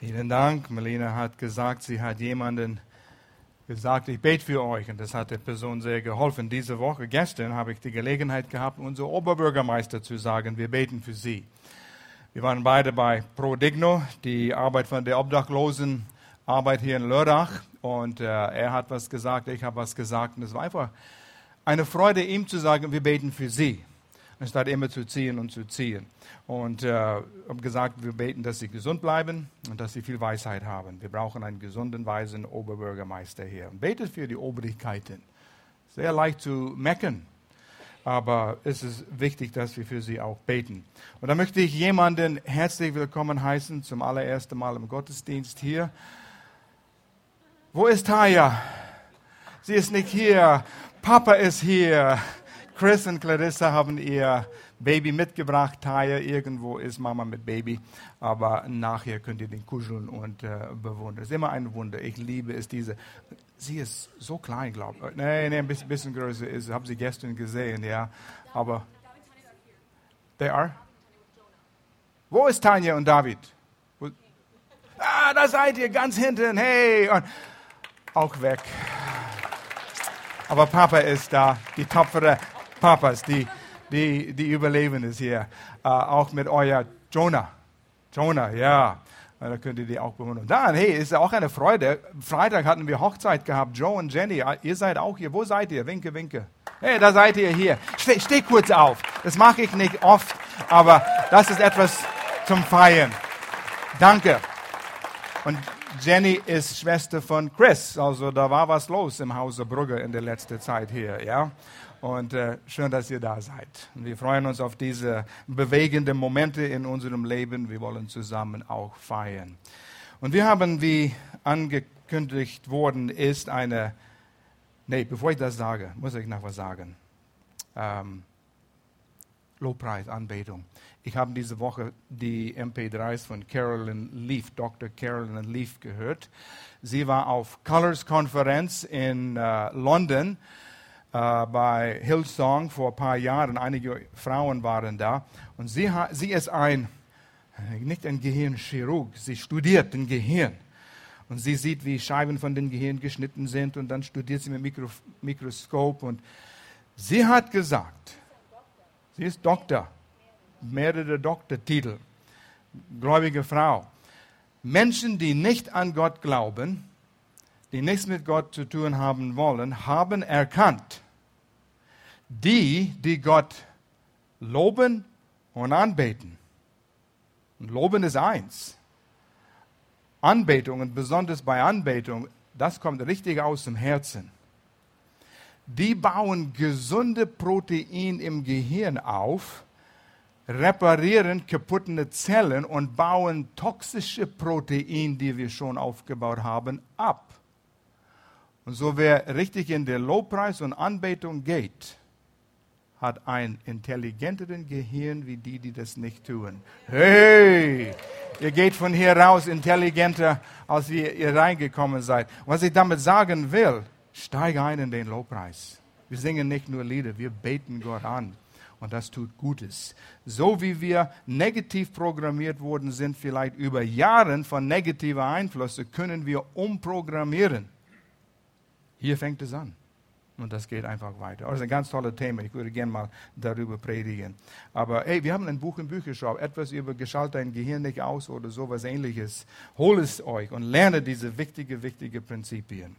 Vielen Dank. Melina hat gesagt, sie hat jemanden gesagt, ich bete für euch. Und das hat der Person sehr geholfen. Diese Woche, gestern, habe ich die Gelegenheit gehabt, unser Oberbürgermeister zu sagen, wir beten für sie. Wir waren beide bei Prodigno, die Arbeit von der Obdachlosen Arbeit hier in Lörrach. Und äh, er hat was gesagt, ich habe was gesagt. Und es war einfach eine Freude, ihm zu sagen, wir beten für sie anstatt immer zu ziehen und zu ziehen. Und äh, habe gesagt, wir beten, dass sie gesund bleiben und dass sie viel Weisheit haben. Wir brauchen einen gesunden, weisen Oberbürgermeister hier. Und betet für die Obrigkeiten. Sehr leicht zu mecken, aber es ist wichtig, dass wir für sie auch beten. Und da möchte ich jemanden herzlich willkommen heißen, zum allerersten Mal im Gottesdienst hier. Wo ist Taya? Sie ist nicht hier. Papa ist hier. Chris und Clarissa haben ihr Baby mitgebracht. Taya, irgendwo ist Mama mit Baby. Aber nachher könnt ihr den kuscheln und äh, bewundern. Es ist immer ein Wunder. Ich liebe es, diese. Sie ist so klein, glaube ich. Nein, nee, ein bisschen, bisschen größer ist. Habe sie gestern gesehen, ja. Aber. They are? Wo ist Tanja und David? Wo? Ah, da seid ihr ganz hinten. Hey. Und auch weg. Aber Papa ist da, die tapfere Papas, die, die, die überleben es hier. Äh, auch mit euer Jonah. Jonah, ja. Da könnt ihr die auch bewundern. Dann, hey, ist auch eine Freude. Freitag hatten wir Hochzeit gehabt. Joe und Jenny, ah, ihr seid auch hier. Wo seid ihr? Winke, winke. Hey, da seid ihr hier. Steh, steh kurz auf. Das mache ich nicht oft, aber das ist etwas zum Feiern. Danke. Und Jenny ist Schwester von Chris. Also da war was los im Hause Brugge in der letzten Zeit hier, ja. Und äh, schön, dass ihr da seid. Wir freuen uns auf diese bewegenden Momente in unserem Leben. Wir wollen zusammen auch feiern. Und wir haben, wie angekündigt worden ist, eine, nee, bevor ich das sage, muss ich noch was sagen. Ähm, Lobpreis, Anbetung. Ich habe diese Woche die MP3s von Carolyn Leaf, Dr. Carolyn Leaf gehört. Sie war auf Colors Konferenz in äh, London äh, bei Hillsong vor ein paar Jahren. Einige Frauen waren da. Und sie, sie ist ein, nicht ein Gehirnchirurg, sie studiert den Gehirn. Und sie sieht, wie Scheiben von den Gehirn geschnitten sind und dann studiert sie mit Mikro, Mikroskop. Und sie hat gesagt, sie ist Doktor, mehrere Doktortitel, gläubige Frau. Menschen, die nicht an Gott glauben, die nichts mit Gott zu tun haben wollen, haben erkannt, die, die Gott loben und anbeten. Und loben ist eins. Anbetung und besonders bei Anbetung, das kommt richtig aus dem Herzen. Die bauen gesunde Protein im Gehirn auf, reparieren kaputte Zellen und bauen toxische Protein, die wir schon aufgebaut haben, ab. Und so wer richtig in der Lobpreis und Anbetung geht, hat ein intelligenteren Gehirn wie die, die das nicht tun. Hey, ihr geht von hier raus intelligenter, als ihr, ihr reingekommen seid. Was ich damit sagen will, steige ein in den Lobpreis. Wir singen nicht nur Lieder, wir beten Gott an. Und das tut Gutes. So wie wir negativ programmiert worden sind, vielleicht über Jahre von negativen Einflüssen, können wir umprogrammieren. Hier fängt es an. Und das geht einfach weiter. Das ist ein ganz tolles Thema. Ich würde gerne mal darüber predigen. Aber hey, wir haben ein Buch im Bücherschau. Etwas über Geschalt dein Gehirn nicht aus oder sowas ähnliches. Hol es euch und lerne diese wichtigen, wichtigen Prinzipien.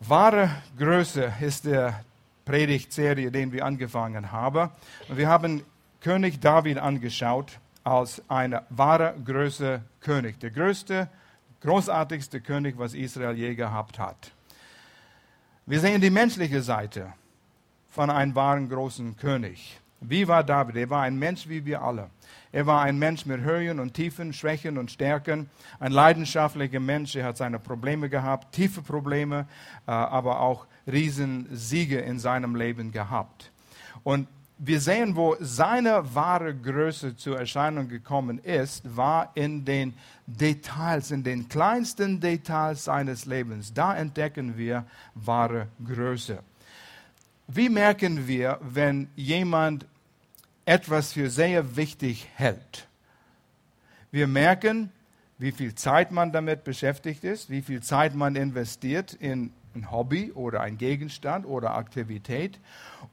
Wahre Größe ist der Predigtserie, den wir angefangen haben. Und wir haben König David angeschaut als eine wahre Größe König. Der größte großartigste König, was Israel je gehabt hat. Wir sehen die menschliche Seite von einem wahren großen König. Wie war David? Er war ein Mensch wie wir alle. Er war ein Mensch mit Höhen und Tiefen, Schwächen und Stärken. Ein leidenschaftlicher Mensch. Er hat seine Probleme gehabt, tiefe Probleme, äh, aber auch Riesensiege in seinem Leben gehabt. Und wir sehen, wo seine wahre Größe zur Erscheinung gekommen ist, war in den Details, in den kleinsten Details seines Lebens. Da entdecken wir wahre Größe. Wie merken wir, wenn jemand etwas für sehr wichtig hält? Wir merken, wie viel Zeit man damit beschäftigt ist, wie viel Zeit man investiert in ein Hobby oder ein Gegenstand oder Aktivität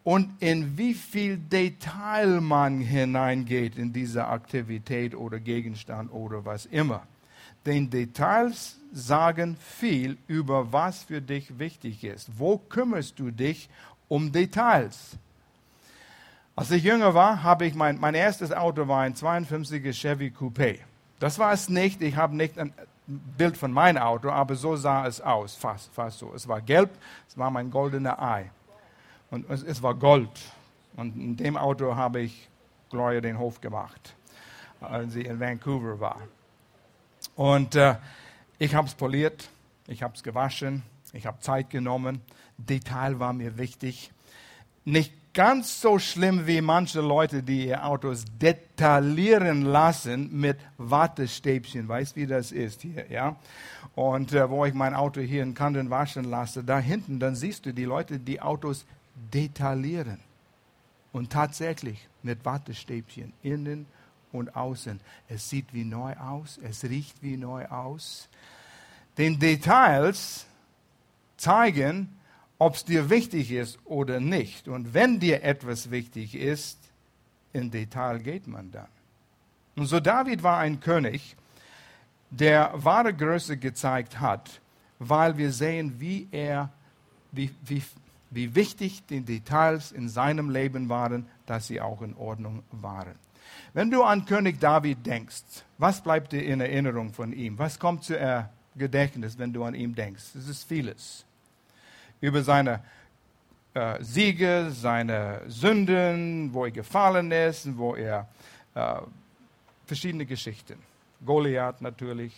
und in wie viel Detail man hineingeht in diese Aktivität oder Gegenstand oder was immer. Denn Details sagen viel über was für dich wichtig ist. Wo kümmerst du dich um Details? Als ich jünger war, habe ich mein, mein erstes Auto war ein 52er Chevy Coupé. Das war es nicht. Ich habe nicht ein Bild von meinem Auto, aber so sah es aus, fast, fast so. Es war gelb, es war mein goldener Ei. Und es, es war Gold. Und in dem Auto habe ich Gloria den Hof gemacht, als sie in Vancouver war. Und äh, ich habe es poliert, ich habe es gewaschen, ich habe Zeit genommen. Detail war mir wichtig. Nicht ganz so schlimm wie manche Leute, die ihr Autos detaillieren lassen mit Wattestäbchen. Weißt wie das ist hier, ja? Und äh, wo ich mein Auto hier in Kanden waschen lasse, da hinten, dann siehst du die Leute, die Autos detaillieren. Und tatsächlich mit Wattestäbchen, innen und außen. Es sieht wie neu aus, es riecht wie neu aus. Den Details zeigen, ob es dir wichtig ist oder nicht. Und wenn dir etwas wichtig ist, in Detail geht man dann. Und so David war ein König, der wahre Größe gezeigt hat, weil wir sehen, wie er, wie, wie, wie wichtig die Details in seinem Leben waren, dass sie auch in Ordnung waren. Wenn du an König David denkst, was bleibt dir in Erinnerung von ihm? Was kommt zu Gedächtnis, wenn du an ihn denkst? Es ist vieles über seine äh, Siege, seine Sünden, wo er gefallen ist, wo er äh, verschiedene Geschichten. Goliath natürlich.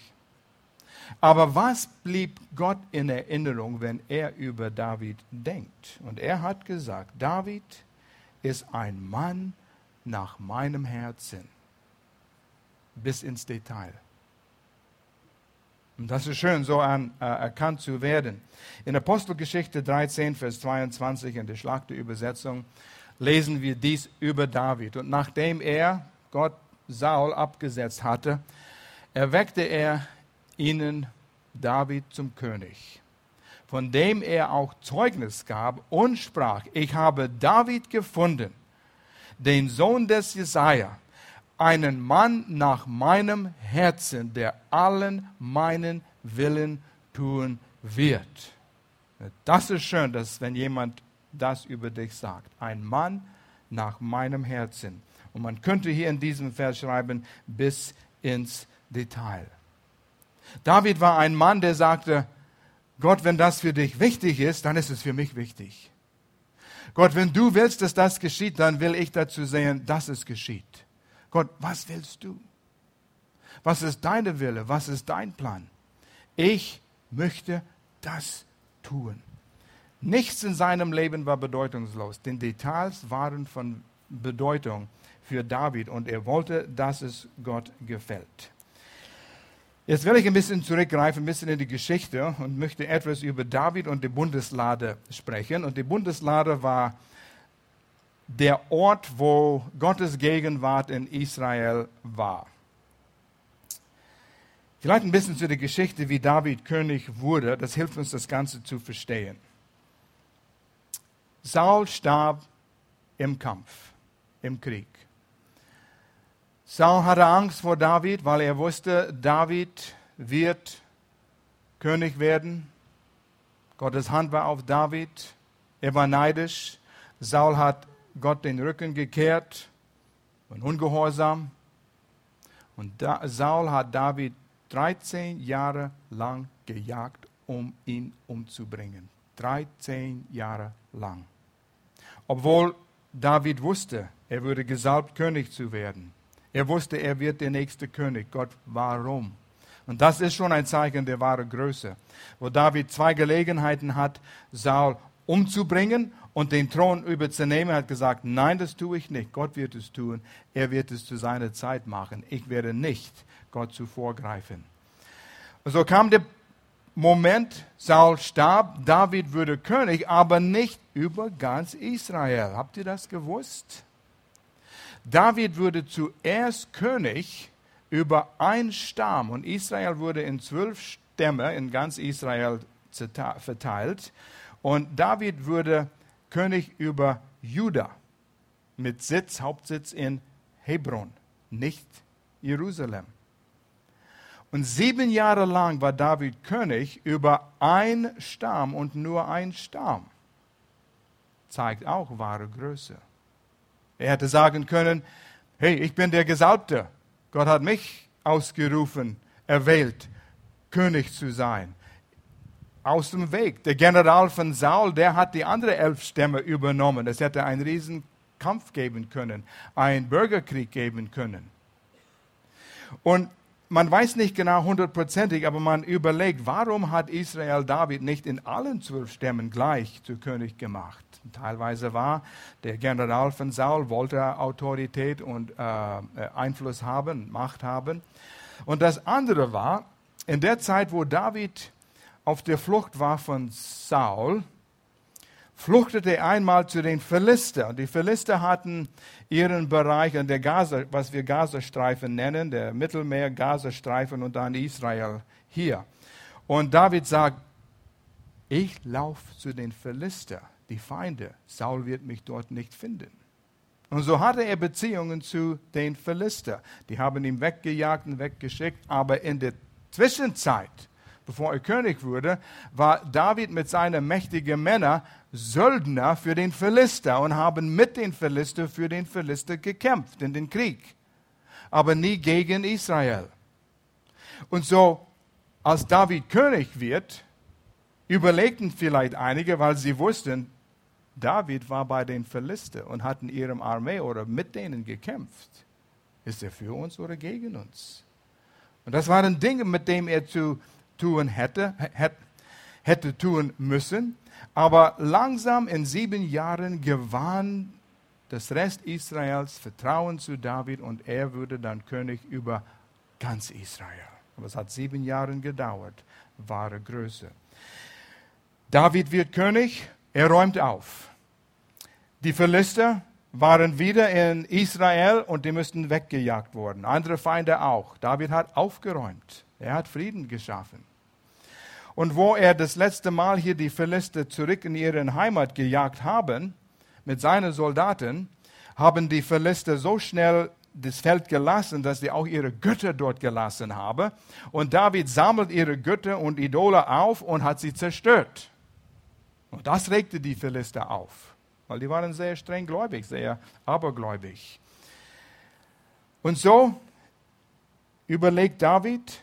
Aber was blieb Gott in Erinnerung, wenn er über David denkt? Und er hat gesagt, David ist ein Mann nach meinem Herzen, bis ins Detail. Und das ist schön, so an, äh, erkannt zu werden. In Apostelgeschichte 13, Vers 22 in der Schlachte Übersetzung lesen wir dies über David. Und nachdem er Gott Saul abgesetzt hatte, erweckte er ihnen David zum König, von dem er auch Zeugnis gab und sprach, ich habe David gefunden, den Sohn des Jesaja, einen Mann nach meinem Herzen, der allen meinen Willen tun wird. Das ist schön, dass wenn jemand das über dich sagt. Ein Mann nach meinem Herzen. Und man könnte hier in diesem Vers schreiben, bis ins Detail. David war ein Mann, der sagte, Gott, wenn das für dich wichtig ist, dann ist es für mich wichtig. Gott, wenn du willst, dass das geschieht, dann will ich dazu sehen, dass es geschieht. Gott, was willst du? Was ist deine Wille? Was ist dein Plan? Ich möchte das tun. Nichts in seinem Leben war bedeutungslos. Den Details waren von Bedeutung für David und er wollte, dass es Gott gefällt. Jetzt will ich ein bisschen zurückgreifen, ein bisschen in die Geschichte und möchte etwas über David und die Bundeslade sprechen. Und die Bundeslade war der Ort, wo Gottes Gegenwart in Israel war. Vielleicht ein bisschen zu der Geschichte, wie David König wurde. Das hilft uns, das Ganze zu verstehen. Saul starb im Kampf, im Krieg. Saul hatte Angst vor David, weil er wusste, David wird König werden. Gottes Hand war auf David. Er war neidisch. Saul hat Gott den Rücken gekehrt und ungehorsam. Und Saul hat David 13 Jahre lang gejagt, um ihn umzubringen. 13 Jahre lang. Obwohl David wusste, er würde gesalbt, König zu werden. Er wusste, er wird der nächste König. Gott, warum? Und das ist schon ein Zeichen der wahren Größe, wo David zwei Gelegenheiten hat, Saul umzubringen und den Thron überzunehmen, hat gesagt, nein, das tue ich nicht. Gott wird es tun. Er wird es zu seiner Zeit machen. Ich werde nicht Gott zuvorgreifen. So kam der Moment, Saul starb, David wurde König, aber nicht über ganz Israel. Habt ihr das gewusst? David wurde zuerst König über ein Stamm und Israel wurde in zwölf Stämme in ganz Israel verteilt und David wurde König über Juda mit Sitz, Hauptsitz in Hebron, nicht Jerusalem. Und sieben Jahre lang war David König über ein Stamm und nur ein Stamm. Zeigt auch wahre Größe. Er hätte sagen können, hey, ich bin der Gesalbte. Gott hat mich ausgerufen, erwählt, König zu sein. Aus dem Weg. Der General von Saul, der hat die andere elf Stämme übernommen. Es hätte einen riesen Kampf geben können, einen Bürgerkrieg geben können. Und man weiß nicht genau hundertprozentig, aber man überlegt, warum hat Israel David nicht in allen zwölf Stämmen gleich zu König gemacht? Teilweise war der General von Saul, wollte Autorität und äh, Einfluss haben, Macht haben. Und das andere war, in der Zeit, wo David auf der Flucht war von Saul, fluchtete einmal zu den Philister. Die Philister hatten ihren Bereich an der Gaza, was wir Gazastreifen nennen, der Mittelmeer, Gazastreifen und dann Israel hier. Und David sagt, ich laufe zu den Philister, die Feinde. Saul wird mich dort nicht finden. Und so hatte er Beziehungen zu den Philister. Die haben ihn weggejagt und weggeschickt. Aber in der Zwischenzeit, bevor er König wurde, war David mit seinen mächtigen Männern Söldner für den Philister und haben mit den Philister für den Philister gekämpft in den Krieg, aber nie gegen Israel. Und so, als David König wird, überlegten vielleicht einige, weil sie wussten, David war bei den Philister und hat in ihrem Armee oder mit denen gekämpft. Ist er für uns oder gegen uns? Und das waren Dinge, mit denen er zu tun hätte, hätte, tun müssen. Aber langsam in sieben Jahren gewann das Rest Israels Vertrauen zu David und er wurde dann König über ganz Israel. Aber es hat sieben Jahre gedauert, wahre Größe. David wird König, er räumt auf. Die Philister waren wieder in Israel und die müssten weggejagt worden. Andere Feinde auch. David hat aufgeräumt. Er hat Frieden geschaffen. Und wo er das letzte Mal hier die Philister zurück in ihre Heimat gejagt haben, mit seinen Soldaten, haben die Philister so schnell das Feld gelassen, dass sie auch ihre Götter dort gelassen haben. Und David sammelt ihre Götter und Idole auf und hat sie zerstört. Und das regte die Philister auf, weil die waren sehr streng gläubig, sehr abergläubig. Und so überlegt David,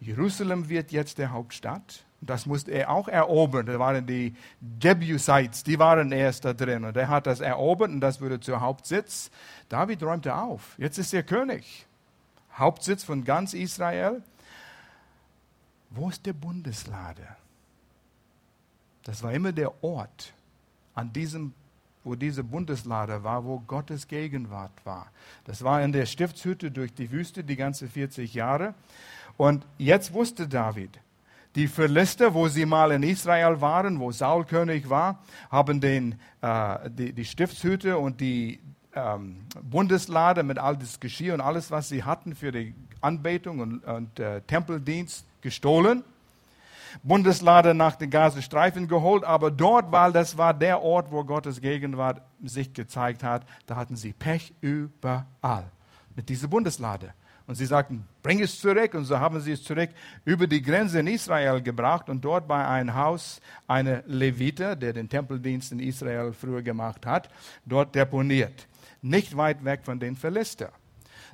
Jerusalem wird jetzt der Hauptstadt. Das musste er auch erobern. Da waren die Jebusites, die waren erst da drin. Und er hat das erobert und das wurde zur Hauptsitz. David räumte auf. Jetzt ist er König. Hauptsitz von ganz Israel. Wo ist der Bundeslade? Das war immer der Ort, an diesem, wo diese Bundeslade war, wo Gottes Gegenwart war. Das war in der Stiftshütte durch die Wüste die ganze 40 Jahre. Und jetzt wusste David, die Philister, wo sie mal in Israel waren, wo Saul König war, haben den, äh, die, die Stiftshüte und die ähm, Bundeslade mit all das Geschirr und alles, was sie hatten für die Anbetung und, und äh, Tempeldienst gestohlen. Bundeslade nach den Gazastreifen geholt, aber dort, weil das war der Ort, wo Gottes Gegenwart sich gezeigt hat, da hatten sie Pech überall mit dieser Bundeslade. Und sie sagten, bring es zurück. Und so haben sie es zurück über die Grenze in Israel gebracht und dort bei einem Haus eine Levite, der den Tempeldienst in Israel früher gemacht hat, dort deponiert. Nicht weit weg von den Philister.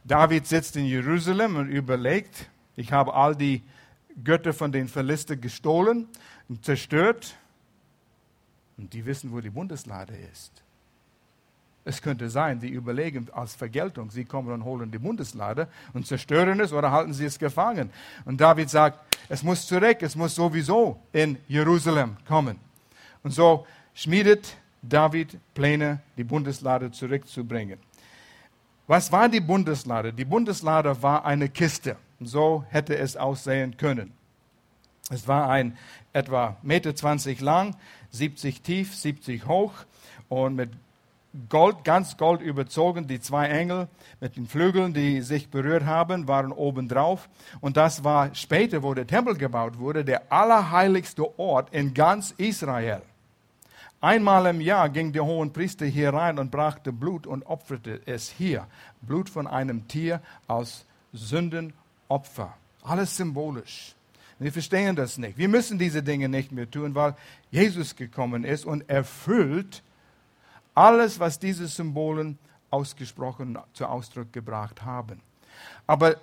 David sitzt in Jerusalem und überlegt, ich habe all die Götter von den Philister gestohlen und zerstört. Und die wissen, wo die Bundeslade ist. Es könnte sein, die überlegen als Vergeltung, sie kommen und holen die Bundeslade und zerstören es oder halten sie es gefangen. Und David sagt, es muss zurück, es muss sowieso in Jerusalem kommen. Und so schmiedet David Pläne, die Bundeslade zurückzubringen. Was war die Bundeslade? Die Bundeslade war eine Kiste. So hätte es aussehen können. Es war ein etwa 1,20 Meter lang, 70 tief, 70 hoch und mit Gold, ganz Gold überzogen. Die zwei Engel mit den Flügeln, die sich berührt haben, waren obendrauf. Und das war später, wo der Tempel gebaut wurde, der allerheiligste Ort in ganz Israel. Einmal im Jahr ging der Hohenpriester hier rein und brachte Blut und opferte es hier. Blut von einem Tier aus Sündenopfer. Alles symbolisch. Wir verstehen das nicht. Wir müssen diese Dinge nicht mehr tun, weil Jesus gekommen ist und erfüllt alles, was diese Symbolen ausgesprochen zu Ausdruck gebracht haben. Aber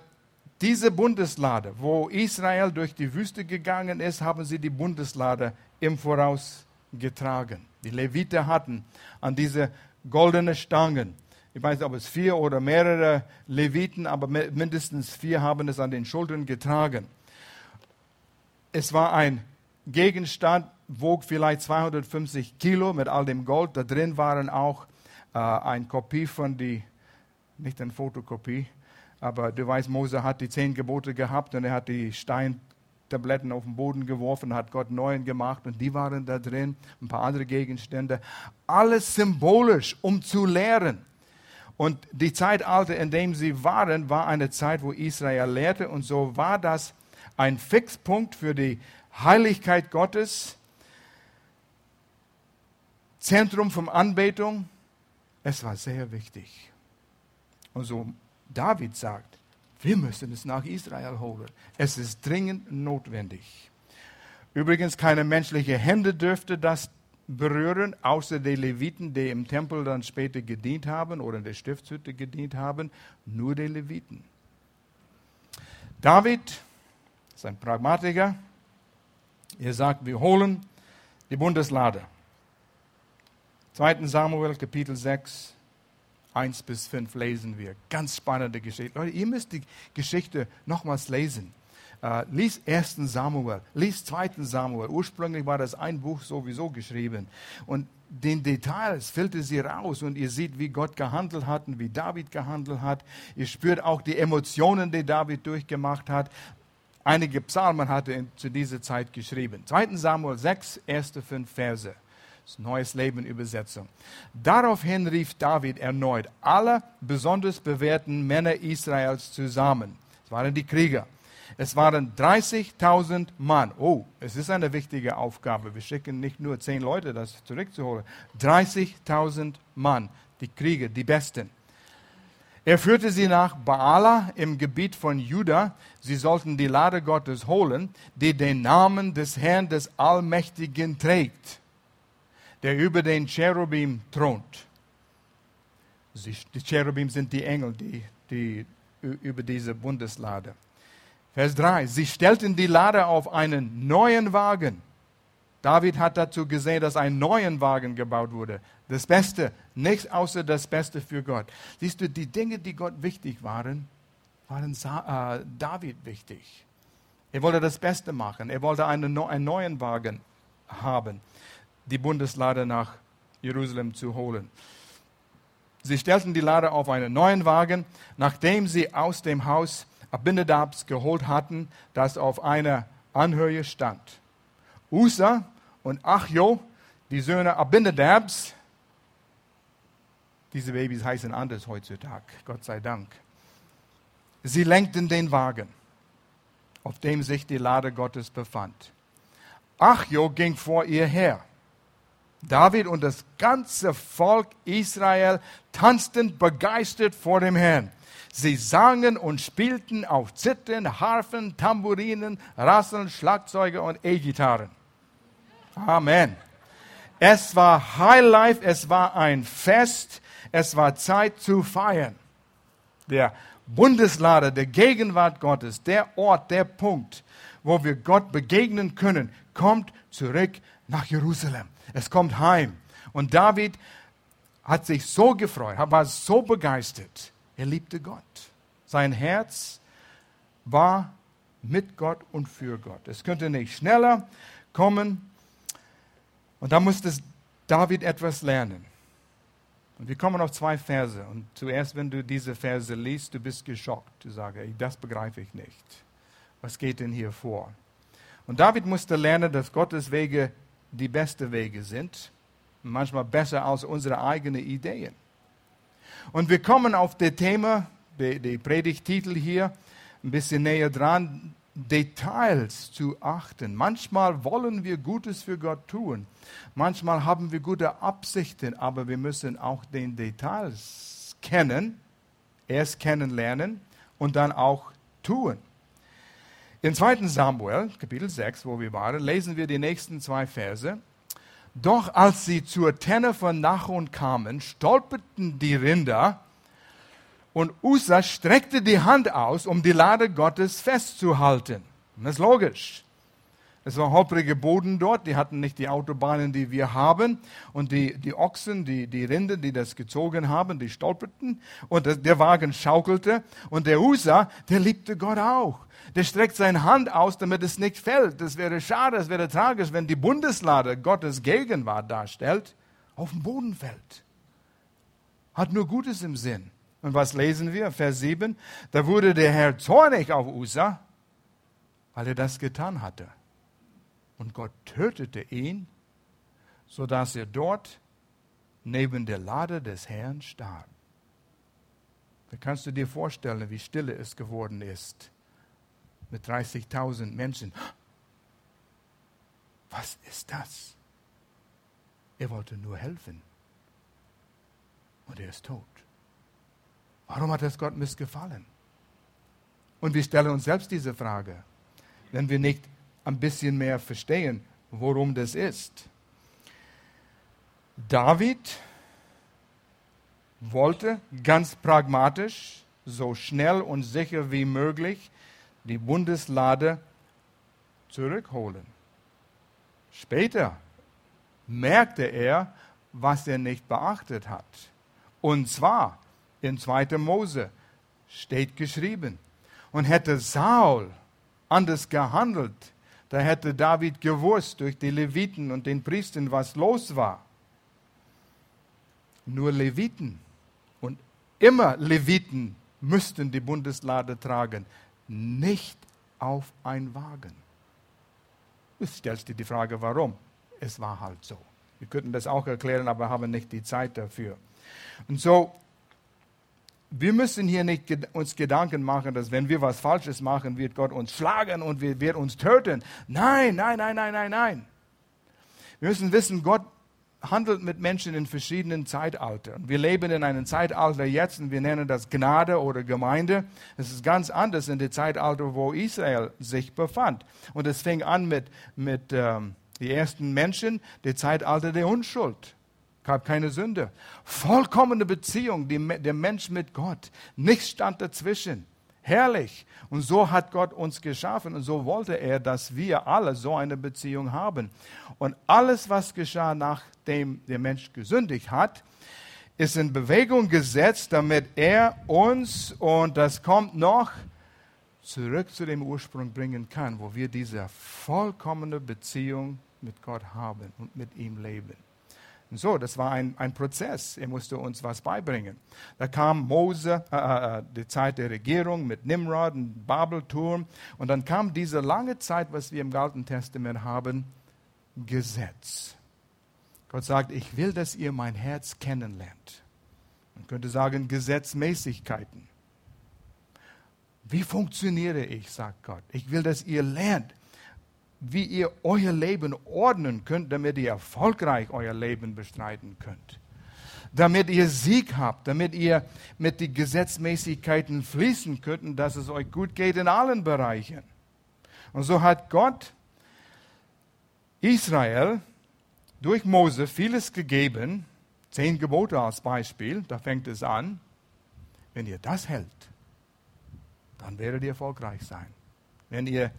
diese Bundeslade, wo Israel durch die Wüste gegangen ist, haben sie die Bundeslade im Voraus getragen. Die Leviten hatten an diese goldenen Stangen, ich weiß nicht, ob es vier oder mehrere Leviten, aber mindestens vier haben es an den Schultern getragen. Es war ein Gegenstand, wog vielleicht 250 Kilo mit all dem Gold. Da drin waren auch äh, eine Kopie von die, nicht eine Fotokopie, aber du weißt, Mose hat die zehn Gebote gehabt und er hat die Steintabletten auf den Boden geworfen, hat Gott neuen gemacht und die waren da drin, ein paar andere Gegenstände. Alles symbolisch, um zu lehren. Und die Zeitalter, in dem sie waren, war eine Zeit, wo Israel lehrte und so war das ein Fixpunkt für die Heiligkeit Gottes Zentrum von Anbetung. Es war sehr wichtig. Und so David sagt, wir müssen es nach Israel holen. Es ist dringend notwendig. Übrigens, keine menschliche Hände dürfte das berühren, außer die Leviten, die im Tempel dann später gedient haben oder in der Stiftshütte gedient haben. Nur die Leviten. David ist ein Pragmatiker. Er sagt, wir holen die Bundeslade. 2. Samuel Kapitel 6, 1 bis 5 lesen wir. Ganz spannende Geschichte. Leute, ihr müsst die Geschichte nochmals lesen. Uh, lies 1. Samuel, lies 2. Samuel. Ursprünglich war das ein Buch sowieso geschrieben. Und den Details filtert sie raus und ihr seht, wie Gott gehandelt hat und wie David gehandelt hat. Ihr spürt auch die Emotionen, die David durchgemacht hat. Einige Psalmen hatte er zu dieser Zeit geschrieben. 2. Samuel 6, erste fünf Verse. Neues Leben Übersetzung. Daraufhin rief David erneut alle besonders bewährten Männer Israels zusammen. Es waren die Krieger. Es waren 30.000 Mann. Oh, es ist eine wichtige Aufgabe. Wir schicken nicht nur zehn Leute, das zurückzuholen. 30.000 Mann, die Krieger, die Besten. Er führte sie nach Baala im Gebiet von Juda. Sie sollten die Lade Gottes holen, die den Namen des Herrn des Allmächtigen trägt der über den Cherubim thront. Die Cherubim sind die Engel, die, die über diese Bundeslade. Vers 3. Sie stellten die Lade auf einen neuen Wagen. David hat dazu gesehen, dass ein neuer Wagen gebaut wurde. Das Beste, nichts außer das Beste für Gott. Siehst du, die Dinge, die Gott wichtig waren, waren äh, David wichtig. Er wollte das Beste machen. Er wollte einen, einen neuen Wagen haben die Bundeslade nach Jerusalem zu holen. Sie stellten die Lade auf einen neuen Wagen, nachdem sie aus dem Haus Abinadabs geholt hatten, das auf einer Anhöhe stand. Usa und Achjo, die Söhne Abinadabs, diese Babys heißen anders heutzutage, Gott sei Dank. Sie lenkten den Wagen, auf dem sich die Lade Gottes befand. Achjo ging vor ihr her. David und das ganze Volk Israel tanzten begeistert vor dem Herrn. Sie sangen und spielten auf Zittern, Harfen, Tamburinen, Rasseln, Schlagzeuge und E-Gitarren. Amen. Es war Highlife, es war ein Fest, es war Zeit zu feiern. Der Bundeslade, der Gegenwart Gottes, der Ort, der Punkt, wo wir Gott begegnen können, kommt zurück nach Jerusalem. Es kommt heim. Und David hat sich so gefreut, war so begeistert. Er liebte Gott. Sein Herz war mit Gott und für Gott. Es könnte nicht schneller kommen. Und da musste David etwas lernen. Und wir kommen auf zwei Verse. Und zuerst, wenn du diese Verse liest, du bist geschockt. Du sagst, das begreife ich nicht. Was geht denn hier vor? Und David musste lernen, dass Gottes Wege die besten Wege sind manchmal besser als unsere eigenen Ideen. Und wir kommen auf das Thema, der Predigtitel hier, ein bisschen näher dran, Details zu achten. Manchmal wollen wir Gutes für Gott tun. Manchmal haben wir gute Absichten, aber wir müssen auch den Details kennen, erst kennenlernen und dann auch tun. In 2. Samuel, Kapitel 6, wo wir waren, lesen wir die nächsten zwei Verse. Doch als sie zur Tenne von Nachon kamen, stolperten die Rinder und Usa streckte die Hand aus, um die Lade Gottes festzuhalten. das ist logisch. Es war holpriger Boden dort, die hatten nicht die Autobahnen, die wir haben. Und die, die Ochsen, die, die Rinder, die das gezogen haben, die stolperten. Und das, der Wagen schaukelte. Und der Usa, der liebte Gott auch. Der streckt seine Hand aus, damit es nicht fällt. Das wäre schade, das wäre tragisch, wenn die Bundeslade Gottes Gegenwart darstellt, auf dem Boden fällt. Hat nur Gutes im Sinn. Und was lesen wir? Vers 7. Da wurde der Herr zornig auf Usa, weil er das getan hatte. Und Gott tötete ihn, sodass er dort neben der Lade des Herrn starb. Da kannst du dir vorstellen, wie stille es geworden ist mit 30.000 Menschen. Was ist das? Er wollte nur helfen. Und er ist tot. Warum hat es Gott missgefallen? Und wir stellen uns selbst diese Frage, wenn wir nicht ein bisschen mehr verstehen, worum das ist. David wollte ganz pragmatisch, so schnell und sicher wie möglich die Bundeslade zurückholen. Später merkte er, was er nicht beachtet hat. Und zwar in 2. Mose steht geschrieben. Und hätte Saul anders gehandelt, da hätte David gewusst durch die Leviten und den Priestern, was los war. Nur Leviten und immer Leviten müssten die Bundeslade tragen, nicht auf ein Wagen. Du stellst dir die Frage, warum? Es war halt so. Wir könnten das auch erklären, aber haben nicht die Zeit dafür. Und so wir müssen hier nicht uns Gedanken machen, dass wenn wir was Falsches machen, wird Gott uns schlagen und wird uns töten. Nein, nein, nein, nein, nein, nein. Wir müssen wissen, Gott handelt mit Menschen in verschiedenen Zeitaltern. Wir leben in einem Zeitalter jetzt und wir nennen das Gnade oder Gemeinde. Es ist ganz anders in dem Zeitalter, wo Israel sich befand. Und es fing an mit, mit ähm, den ersten Menschen, dem Zeitalter der Unschuld gab keine Sünde. Vollkommene Beziehung, die, der Mensch mit Gott. Nichts stand dazwischen. Herrlich. Und so hat Gott uns geschaffen und so wollte er, dass wir alle so eine Beziehung haben. Und alles, was geschah, nachdem der Mensch gesündigt hat, ist in Bewegung gesetzt, damit er uns, und das kommt noch, zurück zu dem Ursprung bringen kann, wo wir diese vollkommene Beziehung mit Gott haben und mit ihm leben. Und so, das war ein, ein Prozess. Er musste uns was beibringen. Da kam Mose, äh, äh, äh, die Zeit der Regierung mit Nimrod und Babelturm. Und dann kam diese lange Zeit, was wir im Alten Testament haben, Gesetz. Gott sagt, ich will, dass ihr mein Herz kennenlernt. Man könnte sagen, Gesetzmäßigkeiten. Wie funktioniere ich, sagt Gott. Ich will, dass ihr lernt, wie ihr euer Leben ordnen könnt, damit ihr erfolgreich euer Leben bestreiten könnt. Damit ihr Sieg habt, damit ihr mit den Gesetzmäßigkeiten fließen könnt dass es euch gut geht in allen Bereichen. Und so hat Gott Israel durch Mose vieles gegeben, zehn Gebote als Beispiel, da fängt es an. Wenn ihr das hält, dann werdet ihr erfolgreich sein. Wenn ihr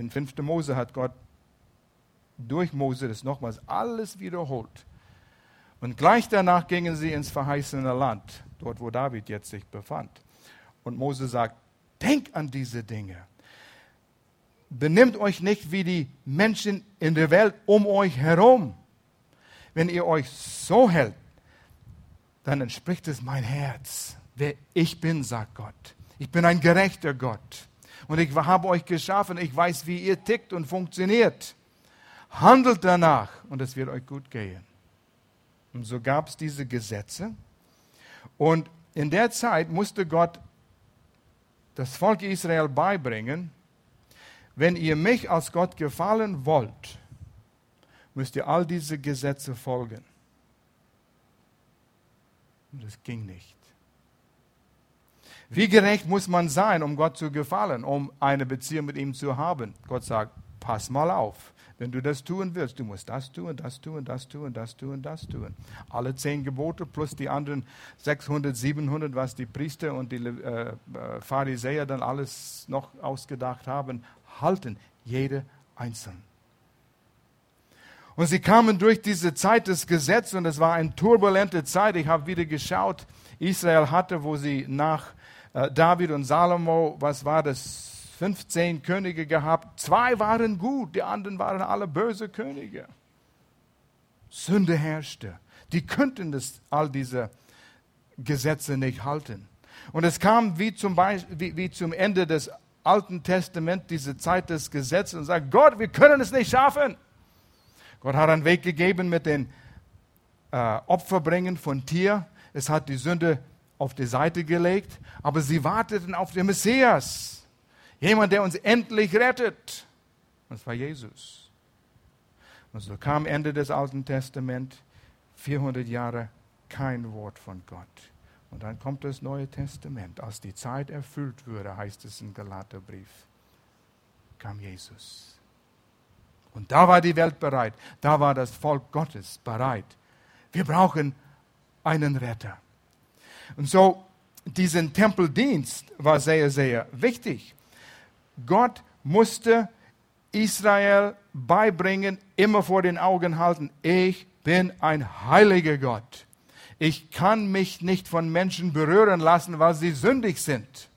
in 5. Mose hat Gott durch Mose das nochmals alles wiederholt. Und gleich danach gingen sie ins verheißene Land, dort wo David jetzt sich befand. Und Mose sagt, denk an diese Dinge. Benimmt euch nicht wie die Menschen in der Welt um euch herum. Wenn ihr euch so hält, dann entspricht es mein Herz, wer ich bin, sagt Gott. Ich bin ein gerechter Gott und ich habe euch geschaffen, ich weiß, wie ihr tickt und funktioniert. handelt danach und es wird euch gut gehen. Und so gab es diese Gesetze. Und in der Zeit musste Gott das Volk Israel beibringen, wenn ihr mich als Gott gefallen wollt, müsst ihr all diese Gesetze folgen. Und das ging nicht. Wie gerecht muss man sein, um Gott zu gefallen, um eine Beziehung mit ihm zu haben? Gott sagt, pass mal auf. Wenn du das tun willst, du musst das tun, das tun, das tun, das tun, das tun. Alle zehn Gebote plus die anderen 600, 700, was die Priester und die äh, äh, Pharisäer dann alles noch ausgedacht haben, halten. Jede einzeln. Und sie kamen durch diese Zeit des Gesetzes und es war eine turbulente Zeit. Ich habe wieder geschaut, Israel hatte, wo sie nach David und Salomo, was war das, 15 Könige gehabt. Zwei waren gut, die anderen waren alle böse Könige. Sünde herrschte. Die könnten das, all diese Gesetze nicht halten. Und es kam wie zum, Beispiel, wie, wie zum Ende des Alten Testaments, diese Zeit des Gesetzes, und sagt, Gott, wir können es nicht schaffen. Gott hat einen Weg gegeben mit den äh, Opferbringen von Tier. Es hat die Sünde auf die Seite gelegt, aber sie warteten auf den Messias. Jemand, der uns endlich rettet. Und das war Jesus. Und so kam Ende des Alten Testaments, 400 Jahre kein Wort von Gott. Und dann kommt das Neue Testament. Als die Zeit erfüllt wurde, heißt es im Galaterbrief, kam Jesus. Und da war die Welt bereit. Da war das Volk Gottes bereit. Wir brauchen einen Retter. Und so, diesen Tempeldienst war sehr, sehr wichtig. Gott musste Israel beibringen, immer vor den Augen halten, ich bin ein heiliger Gott. Ich kann mich nicht von Menschen berühren lassen, weil sie sündig sind.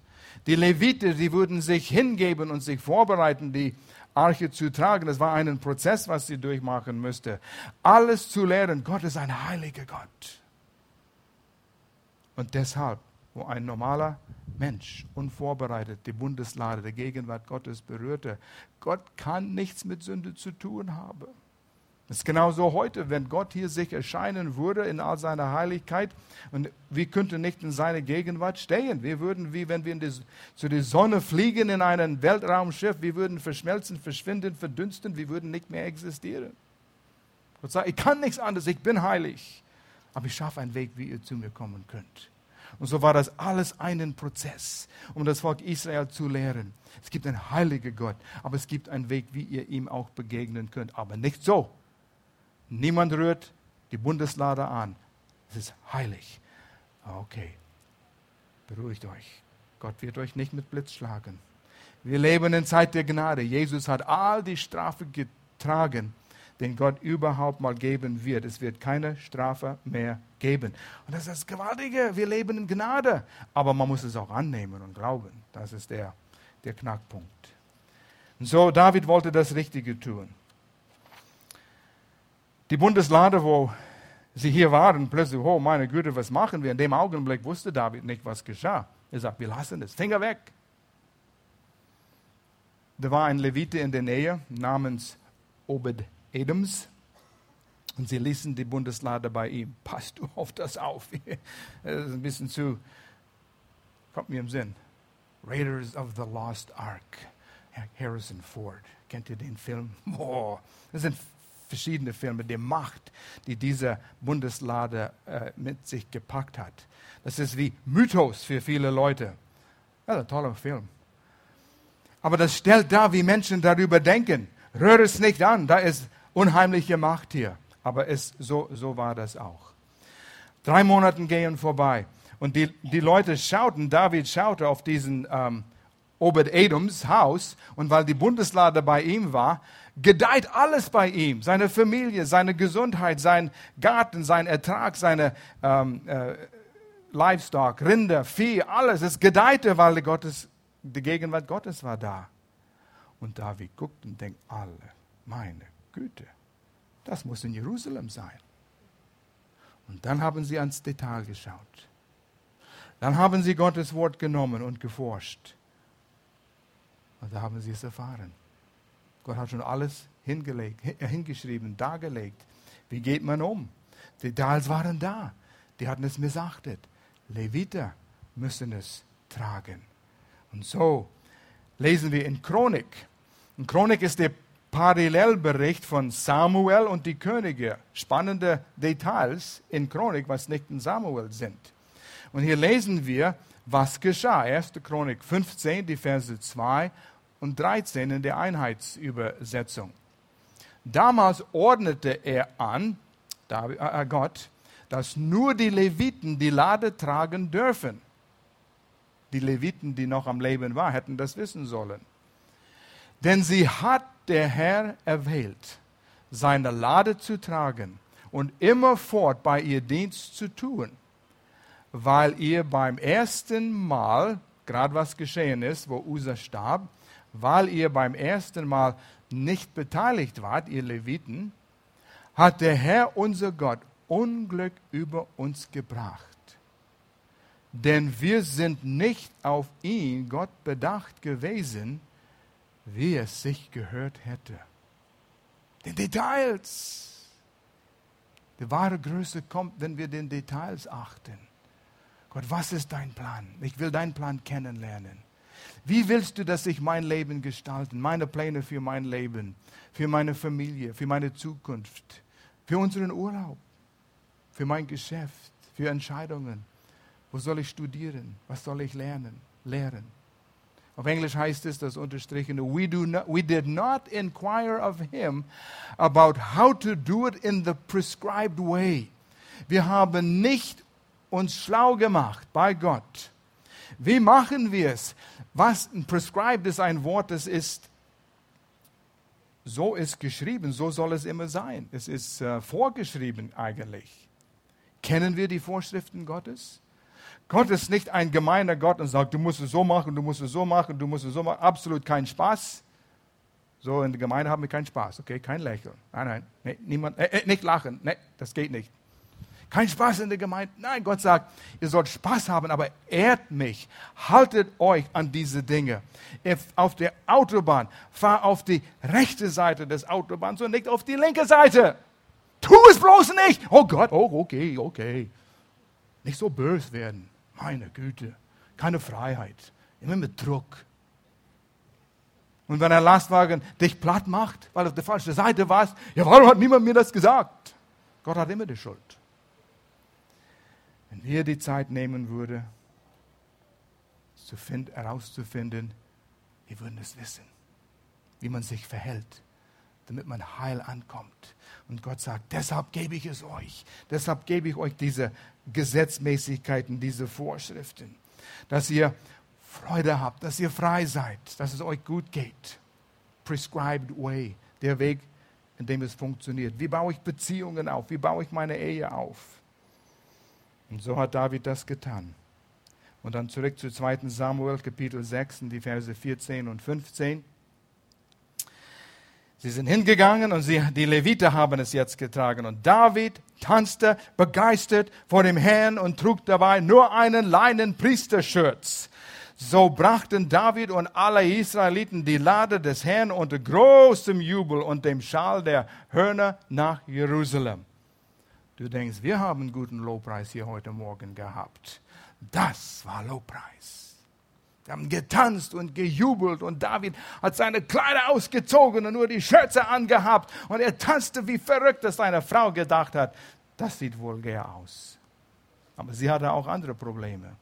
Die Leviten, die würden sich hingeben und sich vorbereiten, die Arche zu tragen. Das war ein Prozess, was sie durchmachen müsste. Alles zu lernen, Gott ist ein heiliger Gott. Und deshalb, wo ein normaler Mensch unvorbereitet die Bundeslade der Gegenwart Gottes berührte, Gott kann nichts mit Sünde zu tun haben. Es ist genauso heute, wenn Gott hier sich erscheinen würde in all seiner Heiligkeit und wir könnten nicht in seiner Gegenwart stehen. Wir würden, wie wenn wir die, zu der Sonne fliegen in einem Weltraumschiff, wir würden verschmelzen, verschwinden, verdünsten, wir würden nicht mehr existieren. Gott sagt, ich kann nichts anderes, ich bin heilig aber ich schaffe einen Weg, wie ihr zu mir kommen könnt. Und so war das alles einen Prozess, um das Volk Israel zu lehren. Es gibt einen heiligen Gott, aber es gibt einen Weg, wie ihr ihm auch begegnen könnt. Aber nicht so. Niemand rührt die Bundeslade an. Es ist heilig. Okay, beruhigt euch. Gott wird euch nicht mit Blitz schlagen. Wir leben in Zeit der Gnade. Jesus hat all die Strafe getragen den Gott überhaupt mal geben wird. Es wird keine Strafe mehr geben. Und das ist das Gewaltige. Wir leben in Gnade. Aber man muss es auch annehmen und glauben. Das ist der, der Knackpunkt. Und so, David wollte das Richtige tun. Die Bundeslade, wo sie hier waren, plötzlich, oh meine Güte, was machen wir? In dem Augenblick wusste David nicht, was geschah. Er sagt, wir lassen es, Finger weg. Da war ein Levite in der Nähe namens Obed Edoms. Und sie ließen die Bundeslade bei ihm. Passt du auf das auf. Das ist ein bisschen zu, kommt mir im Sinn. Raiders of the Lost Ark. Harrison Ford. Kennt ihr den Film? Boah, das sind verschiedene Filme, die Macht, die diese Bundeslade äh, mit sich gepackt hat. Das ist wie Mythos für viele Leute. Ja, ein toller Film. Aber das stellt dar, wie Menschen darüber denken. Rühre es nicht an, da ist unheimliche Macht hier. Aber es, so, so war das auch. Drei Monate gehen vorbei. Und die, die Leute schauten, David schaute auf diesen ähm, Obed-Edoms Haus. Und weil die Bundeslade bei ihm war, gedeiht alles bei ihm. Seine Familie, seine Gesundheit, sein Garten, sein Ertrag, seine ähm, äh, Livestock, Rinder, Vieh, alles. Es gedeihte, weil die, Gottes, die Gegenwart Gottes war da. Und David guckt und denkt, alle, meine Güte, das muss in Jerusalem sein. Und dann haben sie ans Detail geschaut. Dann haben sie Gottes Wort genommen und geforscht. Und da haben sie es erfahren. Gott hat schon alles hingelegt, hingeschrieben, dargelegt. Wie geht man um? Die Details waren da. Die hatten es missachtet. Leviter müssen es tragen. Und so lesen wir in Chronik. Und Chronik ist der Parallelbericht von Samuel und die Könige. Spannende Details in Chronik, was nicht in Samuel sind. Und hier lesen wir, was geschah. 1. Chronik 15, die Verse 2 und 13 in der Einheitsübersetzung. Damals ordnete er an, äh, Gott, dass nur die Leviten die Lade tragen dürfen. Die Leviten, die noch am Leben waren, hätten das wissen sollen. Denn sie hat der Herr erwählt, seine Lade zu tragen und immerfort bei ihr Dienst zu tun, weil ihr beim ersten Mal, gerade was geschehen ist, wo Usa starb, weil ihr beim ersten Mal nicht beteiligt wart, ihr Leviten, hat der Herr unser Gott Unglück über uns gebracht. Denn wir sind nicht auf ihn, Gott, bedacht gewesen, wie es sich gehört hätte. Den Details. Die wahre Größe kommt, wenn wir den Details achten. Gott, was ist dein Plan? Ich will deinen Plan kennenlernen. Wie willst du, dass sich mein Leben gestalten? Meine Pläne für mein Leben, für meine Familie, für meine Zukunft, für unseren Urlaub, für mein Geschäft, für Entscheidungen. Wo soll ich studieren? Was soll ich lernen? Lehren. Auf Englisch heißt es, das unterstrichene, we, do not, we did not inquire of him about how to do it in the prescribed way. Wir haben nicht uns schlau gemacht bei Gott. Wie machen wir es? Was prescribed ist ein Wort, das ist so ist geschrieben, so soll es immer sein. Es ist äh, vorgeschrieben eigentlich. Kennen wir die Vorschriften Gottes? Gott ist nicht ein gemeiner Gott und sagt, du musst es so machen, du musst es so machen, du musst es so machen. Absolut kein Spaß. So in der Gemeinde haben wir keinen Spaß, okay? Kein Lächeln. Nein, nein, nee, niemand, äh, äh, nicht lachen. Nee, das geht nicht. Kein Spaß in der Gemeinde. Nein, Gott sagt, ihr sollt Spaß haben, aber ehrt mich. Haltet euch an diese Dinge. Auf der Autobahn, fahr auf die rechte Seite des Autobahns und nicht auf die linke Seite. Tu es bloß nicht. Oh Gott, oh, okay, okay. Nicht so böse werden. Meine Güte. Keine Freiheit. Immer mit Druck. Und wenn ein Lastwagen dich platt macht, weil du auf der falschen Seite warst, ja, warum hat niemand mir das gesagt? Gott hat immer die Schuld. Wenn wir die Zeit nehmen würden, herauszufinden, wir würden es wissen, wie man sich verhält, damit man heil ankommt. Und Gott sagt, deshalb gebe ich es euch. Deshalb gebe ich euch diese Gesetzmäßigkeiten, diese Vorschriften, dass ihr Freude habt, dass ihr frei seid, dass es euch gut geht. Prescribed way, der Weg, in dem es funktioniert. Wie baue ich Beziehungen auf? Wie baue ich meine Ehe auf? Und so hat David das getan. Und dann zurück zu 2. Samuel, Kapitel 6, die Verse 14 und 15. Sie sind hingegangen und sie, die Leviter haben es jetzt getragen. Und David tanzte begeistert vor dem Herrn und trug dabei nur einen leinen Priesterschürz. So brachten David und alle Israeliten die Lade des Herrn unter großem Jubel und dem Schal der Hörner nach Jerusalem. Du denkst, wir haben einen guten Lobpreis hier heute Morgen gehabt. Das war Lobpreis. Wir haben getanzt und gejubelt und David hat seine Kleider ausgezogen und nur die Schürze angehabt und er tanzte wie verrückt, dass seine Frau gedacht hat, das sieht vulgär aus. Aber sie hatte auch andere Probleme.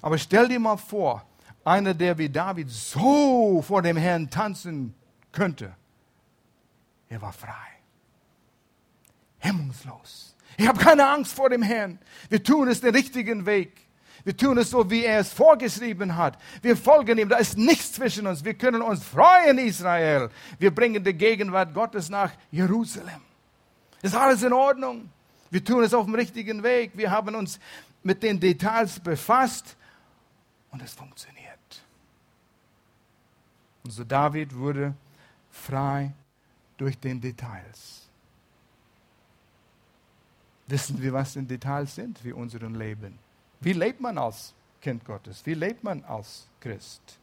Aber stell dir mal vor, einer, der wie David so vor dem Herrn tanzen könnte, er war frei hemmungslos. Ich habe keine Angst vor dem Herrn. Wir tun es den richtigen Weg. Wir tun es so, wie er es vorgeschrieben hat. Wir folgen ihm. Da ist nichts zwischen uns. Wir können uns freuen, Israel. Wir bringen die Gegenwart Gottes nach Jerusalem. Ist alles in Ordnung? Wir tun es auf dem richtigen Weg. Wir haben uns mit den Details befasst und es funktioniert. Und so David wurde frei durch den Details wissen wir, was in Details sind für unser Leben. Wie lebt man als Kind Gottes? Wie lebt man als Christ?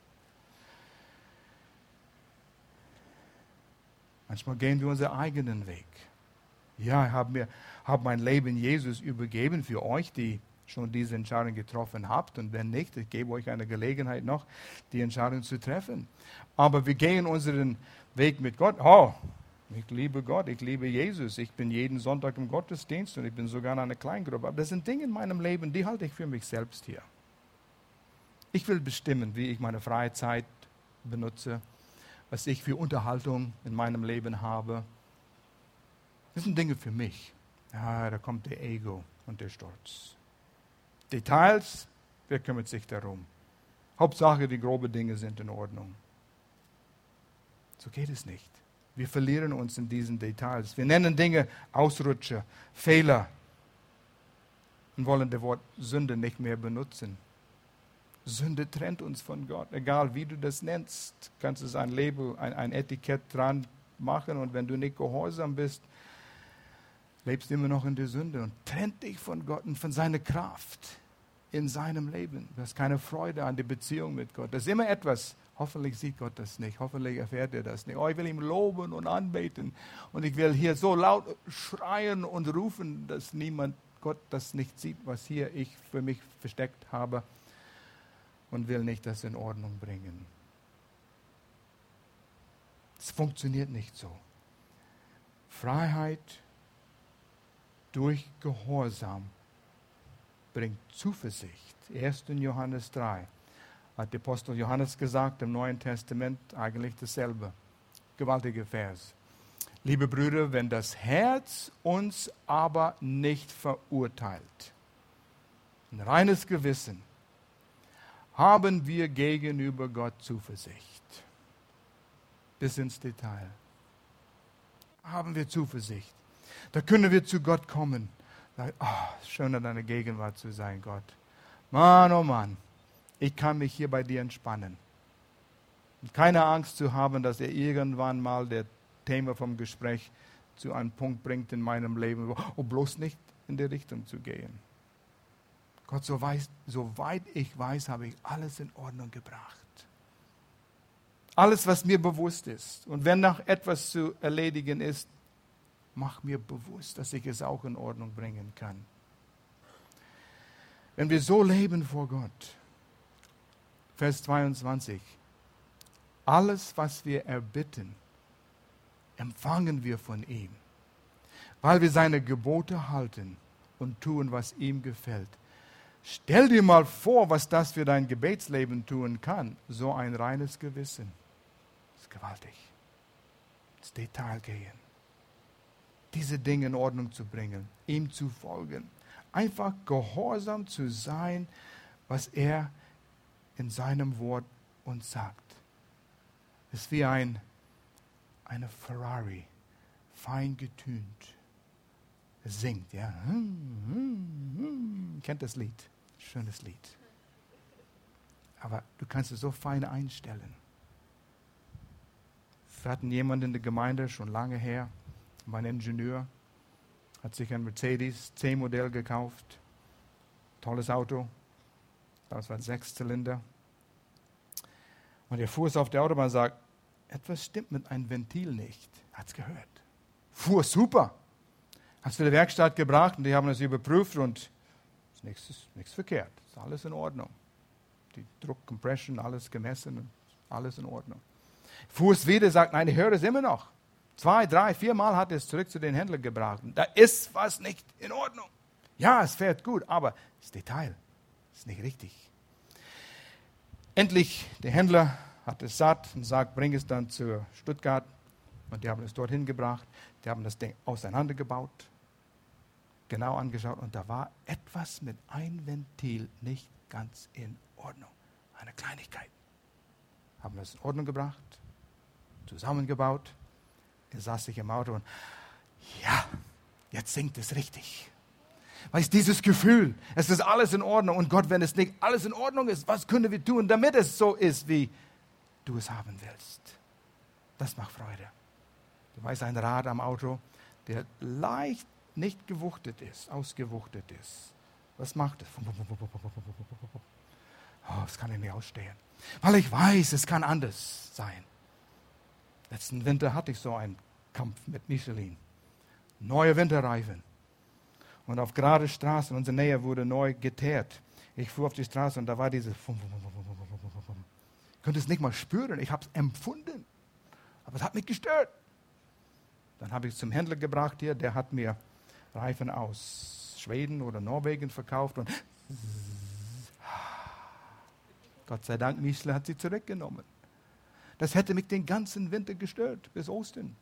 Manchmal gehen wir unseren eigenen Weg. Ja, ich habe, habe mein Leben Jesus übergeben für euch, die schon diese Entscheidung getroffen habt. Und wenn nicht, ich gebe euch eine Gelegenheit noch, die Entscheidung zu treffen. Aber wir gehen unseren Weg mit Gott. Oh, ich liebe Gott, ich liebe Jesus. Ich bin jeden Sonntag im Gottesdienst und ich bin sogar in einer Kleingruppe. Aber das sind Dinge in meinem Leben, die halte ich für mich selbst hier. Ich will bestimmen, wie ich meine freie Zeit benutze, was ich für Unterhaltung in meinem Leben habe. Das sind Dinge für mich. Ja, da kommt der Ego und der Stolz. Details, wer kümmert sich darum? Hauptsache, die groben Dinge sind in Ordnung. So geht es nicht. Wir verlieren uns in diesen Details. Wir nennen Dinge Ausrutscher, Fehler und wollen das Wort Sünde nicht mehr benutzen. Sünde trennt uns von Gott, egal wie du das nennst. Kannst es ein Label, ein, ein Etikett dran machen und wenn du nicht gehorsam bist, lebst du immer noch in der Sünde und trennt dich von Gott und von seiner Kraft in seinem Leben. Du hast keine Freude an der Beziehung mit Gott. Das ist immer etwas, hoffentlich sieht Gott das nicht, hoffentlich erfährt er das nicht. Oh, ich will ihn loben und anbeten und ich will hier so laut schreien und rufen, dass niemand Gott das nicht sieht, was hier ich für mich versteckt habe und will nicht das in Ordnung bringen. Es funktioniert nicht so. Freiheit durch Gehorsam bringt Zuversicht. 1. Johannes 3 hat der Apostel Johannes gesagt im Neuen Testament eigentlich dasselbe. Gewaltiger Vers. Liebe Brüder, wenn das Herz uns aber nicht verurteilt, ein reines Gewissen, haben wir gegenüber Gott Zuversicht. Bis ins Detail. Haben wir Zuversicht. Da können wir zu Gott kommen oh, schön in deiner Gegenwart zu sein, Gott. Mann, oh Mann, ich kann mich hier bei dir entspannen. Und keine Angst zu haben, dass er irgendwann mal der Thema vom Gespräch zu einem Punkt bringt in meinem Leben, wo oh, bloß nicht in die Richtung zu gehen. Gott, so weiß, soweit ich weiß, habe ich alles in Ordnung gebracht. Alles, was mir bewusst ist. Und wenn noch etwas zu erledigen ist, mach mir bewusst, dass ich es auch in Ordnung bringen kann. Wenn wir so leben vor Gott, Vers 22, alles, was wir erbitten, empfangen wir von ihm, weil wir seine Gebote halten und tun, was ihm gefällt. Stell dir mal vor, was das für dein Gebetsleben tun kann. So ein reines Gewissen. Das ist gewaltig. Ins Detail gehen diese Dinge in Ordnung zu bringen, ihm zu folgen. Einfach gehorsam zu sein, was er in seinem Wort uns sagt. Es ist wie ein, eine Ferrari, fein getünt. Es singt, ja. Kennt das Lied? Schönes Lied. Aber du kannst es so fein einstellen. Wir hatten jemanden in der Gemeinde schon lange her, mein Ingenieur hat sich ein Mercedes C-Modell gekauft. Tolles Auto. Das war ein Sechszylinder. Und er fuhr es auf der Autobahn und sagt, etwas stimmt mit einem Ventil nicht. Hat es gehört. Fuhr super. Hat es zu der Werkstatt gebracht und die haben es überprüft und ist nichts, nichts verkehrt. Ist alles in Ordnung. Die Druck, Compression, alles gemessen, alles in Ordnung. Fuhr es wieder, sagt, nein, ich höre es immer noch. Zwei, drei, vier Mal hat er es zurück zu den Händlern gebracht. Da ist was nicht in Ordnung. Ja, es fährt gut, aber das Detail ist nicht richtig. Endlich, der Händler hat es satt und sagt, bring es dann zu Stuttgart. Und die haben es dorthin gebracht. Die haben das Ding auseinandergebaut, genau angeschaut. Und da war etwas mit einem Ventil nicht ganz in Ordnung. Eine Kleinigkeit. Haben es in Ordnung gebracht, zusammengebaut. Er saß sich im Auto und ja, jetzt singt es richtig. Weißt dieses Gefühl, es ist alles in Ordnung und Gott, wenn es nicht alles in Ordnung ist, was können wir tun, damit es so ist, wie du es haben willst? Das macht Freude. Du weißt, ein Rad am Auto, der leicht nicht gewuchtet ist, ausgewuchtet ist. Was macht es? Oh, das kann ich nicht ausstehen. Weil ich weiß, es kann anders sein. Letzten Winter hatte ich so ein Kampf mit Michelin. Neue Winterreifen. Und auf gerade Straßen, unsere Nähe wurde neu geteert. Ich fuhr auf die Straße und da war diese. Ich konnte es nicht mal spüren, ich habe es empfunden. Aber es hat mich gestört. Dann habe ich es zum Händler gebracht hier, der hat mir Reifen aus Schweden oder Norwegen verkauft und Gott sei Dank, Michelin hat sie zurückgenommen. Das hätte mich den ganzen Winter gestört, bis Ostern.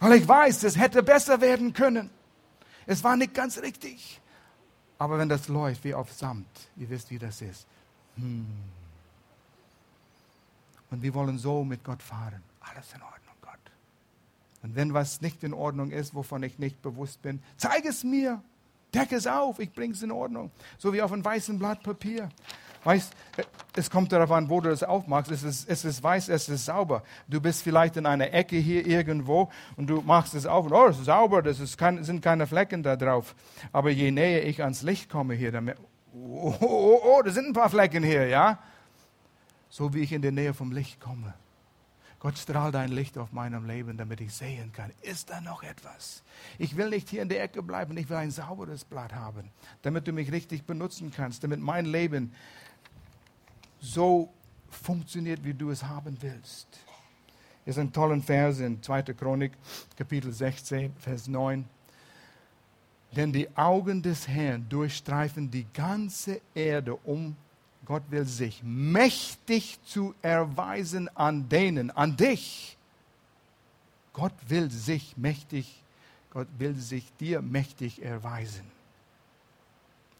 Weil ich weiß, es hätte besser werden können. Es war nicht ganz richtig. Aber wenn das läuft wie auf Samt, ihr wisst, wie das ist. Hm. Und wir wollen so mit Gott fahren. Alles in Ordnung, Gott. Und wenn was nicht in Ordnung ist, wovon ich nicht bewusst bin, zeig es mir. Deck es auf, ich bringe es in Ordnung. So wie auf einem weißen Blatt Papier. Weißt, es kommt darauf an, wo du es aufmachst. Es ist, es ist weiß, es ist sauber. Du bist vielleicht in einer Ecke hier irgendwo und du machst es auf und oh, es ist sauber, das ist kein, sind keine Flecken da drauf. Aber je näher ich ans Licht komme hier, dann, oh, oh, oh, oh, da sind ein paar Flecken hier, ja? So wie ich in die Nähe vom Licht komme. Gott strahlt dein Licht auf meinem Leben, damit ich sehen kann, ist da noch etwas? Ich will nicht hier in der Ecke bleiben, ich will ein sauberes Blatt haben, damit du mich richtig benutzen kannst, damit mein Leben so funktioniert, wie du es haben willst. Hier ist ein toller Vers in 2. Chronik, Kapitel 16, Vers 9. Denn die Augen des Herrn durchstreifen die ganze Erde, um Gott will sich mächtig zu erweisen an denen, an dich. Gott will sich mächtig, Gott will sich dir mächtig erweisen.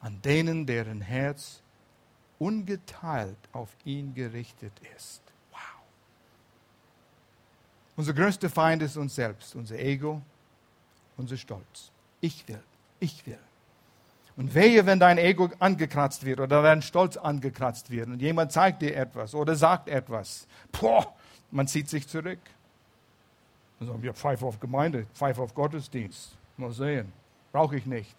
An denen, deren Herz ungeteilt auf ihn gerichtet ist. Wow. Unser größter Feind ist uns selbst, unser Ego, unser Stolz. Ich will, ich will. Und wehe, wenn dein Ego angekratzt wird oder dein Stolz angekratzt wird und jemand zeigt dir etwas oder sagt etwas. Boah, man zieht sich zurück. Und sagt, ja, pfeife auf Gemeinde, pfeife auf Gottesdienst. Mal sehen. Brauche ich nicht.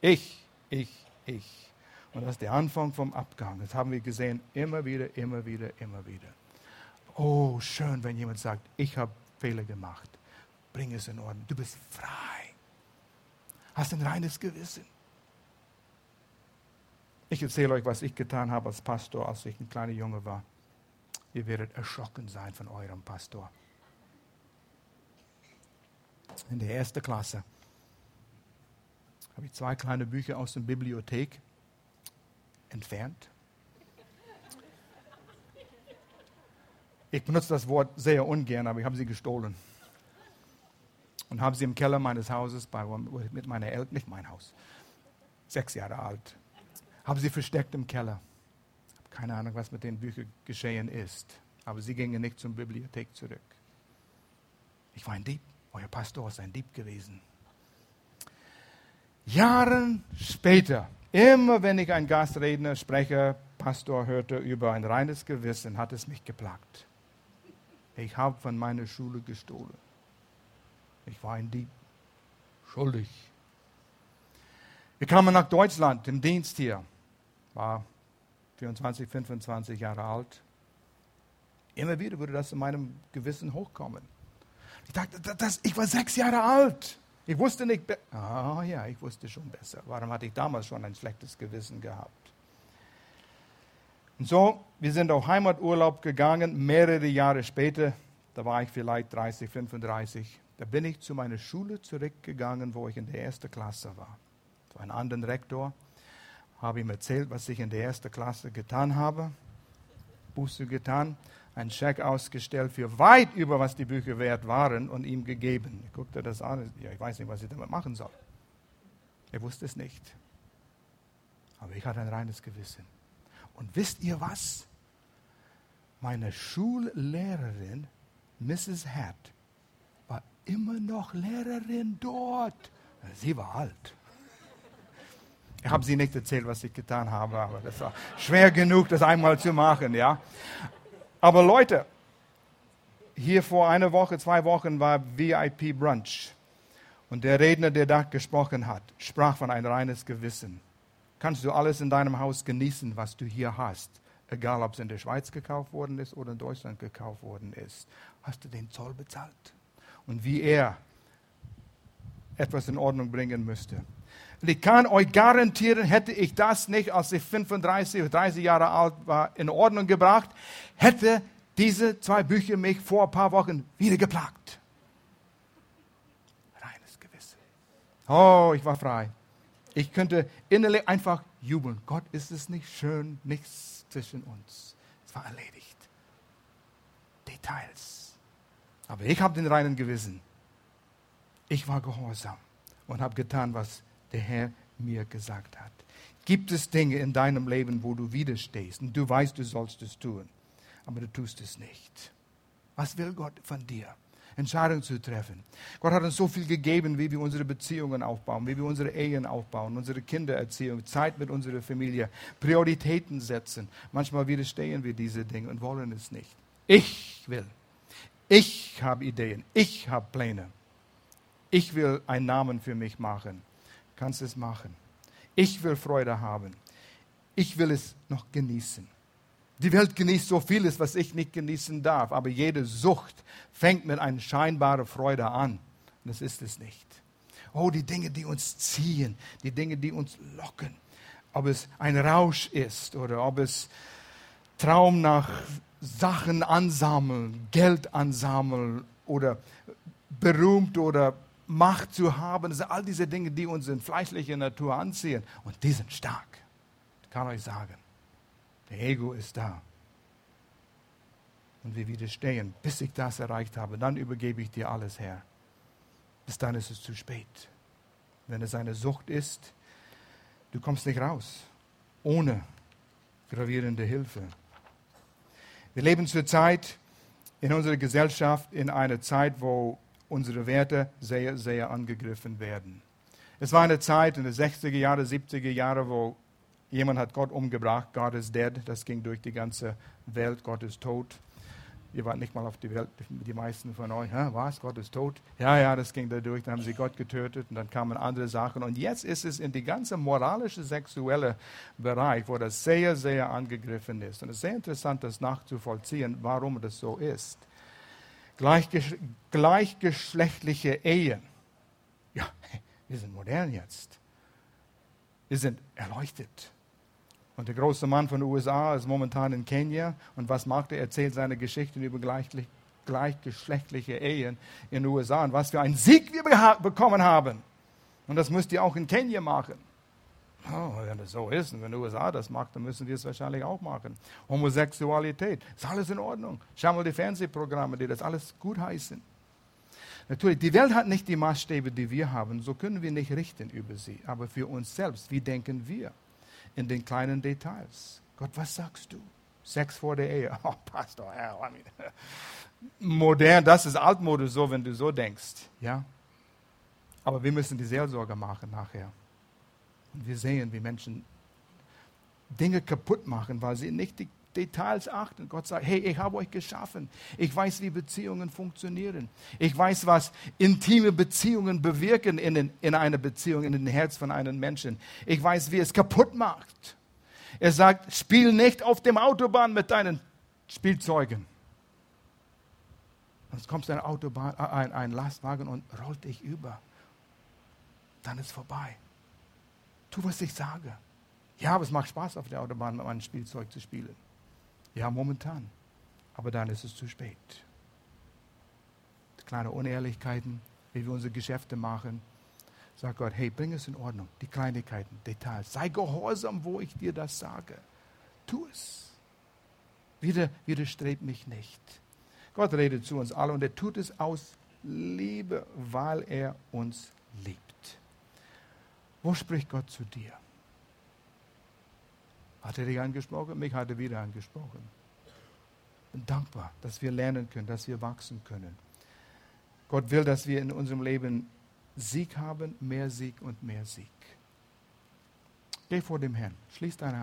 Ich, ich, ich. Und das ist der Anfang vom Abgang. Das haben wir gesehen, immer wieder, immer wieder, immer wieder. Oh, schön, wenn jemand sagt, ich habe Fehler gemacht. Bring es in Ordnung. Du bist frei. Hast ein reines Gewissen. Ich erzähle euch, was ich getan habe als Pastor, als ich ein kleiner Junge war. Ihr werdet erschrocken sein von eurem Pastor. In der ersten Klasse habe ich zwei kleine Bücher aus der Bibliothek entfernt. Ich benutze das Wort sehr ungern, aber ich habe sie gestohlen. Und habe sie im Keller meines Hauses bei, mit meiner Eltern, nicht mein Haus, sechs Jahre alt, habe sie versteckt im Keller. Keine Ahnung, was mit den Büchern geschehen ist. Aber sie gingen nicht zur Bibliothek zurück. Ich war ein Dieb. Euer Pastor ist ein Dieb gewesen. Jahren später Immer wenn ich einen Gastredner, Sprecher, Pastor hörte über ein reines Gewissen, hat es mich geplagt. Ich habe von meiner Schule gestohlen. Ich war ein Dieb. Schuldig. Wir kamen nach Deutschland im Dienst hier. War 24, 25 Jahre alt. Immer wieder würde das in meinem Gewissen hochkommen. Ich dachte, das, ich war sechs Jahre alt. Ich wusste nicht, ah oh ja, ich wusste schon besser. Warum hatte ich damals schon ein schlechtes Gewissen gehabt? Und so, wir sind auf Heimaturlaub gegangen, mehrere Jahre später, da war ich vielleicht 30, 35, da bin ich zu meiner Schule zurückgegangen, wo ich in der ersten Klasse war. Zu einem anderen Rektor, habe ihm erzählt, was ich in der ersten Klasse getan habe, Buße getan einen Scheck ausgestellt für weit über, was die Bücher wert waren und ihm gegeben. Ich guckte das an, ja, ich weiß nicht, was ich damit machen soll. Er wusste es nicht. Aber ich hatte ein reines Gewissen. Und wisst ihr was? Meine Schullehrerin, Mrs. Hatt, war immer noch Lehrerin dort. Sie war alt. Ich habe sie nicht erzählt, was ich getan habe, aber das war schwer genug, das einmal zu machen, ja. Aber Leute, hier vor einer Woche, zwei Wochen war VIP Brunch. Und der Redner, der da gesprochen hat, sprach von ein reines Gewissen. Kannst du alles in deinem Haus genießen, was du hier hast? Egal, ob es in der Schweiz gekauft worden ist oder in Deutschland gekauft worden ist. Hast du den Zoll bezahlt? Und wie er etwas in Ordnung bringen müsste. Und ich kann euch garantieren, hätte ich das nicht, als ich 35 oder 30 Jahre alt war, in Ordnung gebracht, hätte diese zwei Bücher mich vor ein paar Wochen wieder geplagt. Reines Gewissen. Oh, ich war frei. Ich könnte innerlich einfach jubeln. Gott, ist es nicht schön, nichts zwischen uns. Es war erledigt. Details. Aber ich habe den reinen Gewissen. Ich war gehorsam und habe getan, was der Herr mir gesagt hat. Gibt es Dinge in deinem Leben, wo du widerstehst und du weißt, du sollst es tun, aber du tust es nicht? Was will Gott von dir? Entscheidungen zu treffen. Gott hat uns so viel gegeben, wie wir unsere Beziehungen aufbauen, wie wir unsere Ehen aufbauen, unsere Kindererziehung, Zeit mit unserer Familie, Prioritäten setzen. Manchmal widerstehen wir diese Dinge und wollen es nicht. Ich will. Ich habe Ideen. Ich habe Pläne. Ich will einen Namen für mich machen. Kannst es machen. Ich will Freude haben. Ich will es noch genießen. Die Welt genießt so vieles, was ich nicht genießen darf, aber jede Sucht fängt mit einer scheinbaren Freude an. Und das ist es nicht. Oh, die Dinge, die uns ziehen, die Dinge, die uns locken. Ob es ein Rausch ist oder ob es Traum nach Sachen ansammeln, Geld ansammeln oder berühmt oder Macht zu haben. Das sind all diese Dinge, die uns in fleischlicher Natur anziehen. Und die sind stark. Ich kann euch sagen. Der Ego ist da. Und wir widerstehen, bis ich das erreicht habe. Dann übergebe ich dir alles her. Bis dann ist es zu spät. Wenn es eine Sucht ist, du kommst nicht raus. Ohne gravierende Hilfe. Wir leben zurzeit in unserer Gesellschaft in einer Zeit, wo unsere Werte sehr, sehr angegriffen werden. Es war eine Zeit in den 60er Jahre, 70er Jahre, wo jemand hat Gott umgebracht, God is dead, das ging durch die ganze Welt, Gott ist tot. Ihr wart nicht mal auf die Welt, die meisten von euch, was, Gott ist tot? Ja, ja, das ging da durch, dann haben sie Gott getötet und dann kamen andere Sachen. Und jetzt ist es in die ganze moralische, sexuelle Bereich, wo das sehr, sehr angegriffen ist. Und es ist sehr interessant, das nachzuvollziehen, warum das so ist. Gleichgesch gleichgeschlechtliche Ehen. Ja, wir sind modern jetzt. Wir sind erleuchtet. Und der große Mann von den USA ist momentan in Kenia. Und was macht er? Er erzählt seine Geschichten über gleichgeschlechtliche Ehen in den USA und was für einen Sieg wir bekommen haben. Und das müsst ihr auch in Kenia machen. Oh, wenn das so ist und wenn die USA das macht, dann müssen wir es wahrscheinlich auch machen. Homosexualität, ist alles in Ordnung. Schau mal die Fernsehprogramme, die das alles gut heißen. Natürlich, die Welt hat nicht die Maßstäbe, die wir haben, so können wir nicht richten über sie. Aber für uns selbst, wie denken wir? in den kleinen Details. Gott, was sagst du? Sex vor der Ehe. Oh, Pastor, Herr, I mean, modern, das ist altmodisch so, wenn du so denkst. Ja? Aber wir müssen die Seelsorge machen nachher. Und wir sehen, wie Menschen Dinge kaputt machen, weil sie nicht die Details achten. Gott sagt, hey, ich habe euch geschaffen. Ich weiß, wie Beziehungen funktionieren. Ich weiß, was intime Beziehungen bewirken in, den, in einer Beziehung, in den Herz von einem Menschen. Ich weiß, wie es kaputt macht. Er sagt, spiel nicht auf dem Autobahn mit deinen Spielzeugen. Sonst kommst ein Autobahn, äh, ein, ein Lastwagen und rollt dich über. Dann ist vorbei. Tu, was ich sage. Ja, aber es macht Spaß, auf der Autobahn mit meinem Spielzeug zu spielen. Ja, momentan. Aber dann ist es zu spät. Kleine Unehrlichkeiten, wie wir unsere Geschäfte machen. Sag Gott, hey, bring es in Ordnung. Die Kleinigkeiten, Details. Sei gehorsam, wo ich dir das sage. Tu es. Wieder, widerstrebt mich nicht. Gott redet zu uns alle und er tut es aus Liebe, weil er uns liebt. Wo spricht Gott zu dir? Hat er dich angesprochen? Mich hat er wieder angesprochen. Bin dankbar, dass wir lernen können, dass wir wachsen können. Gott will, dass wir in unserem Leben Sieg haben, mehr Sieg und mehr Sieg. Geh vor dem Herrn, schließ deine Augen.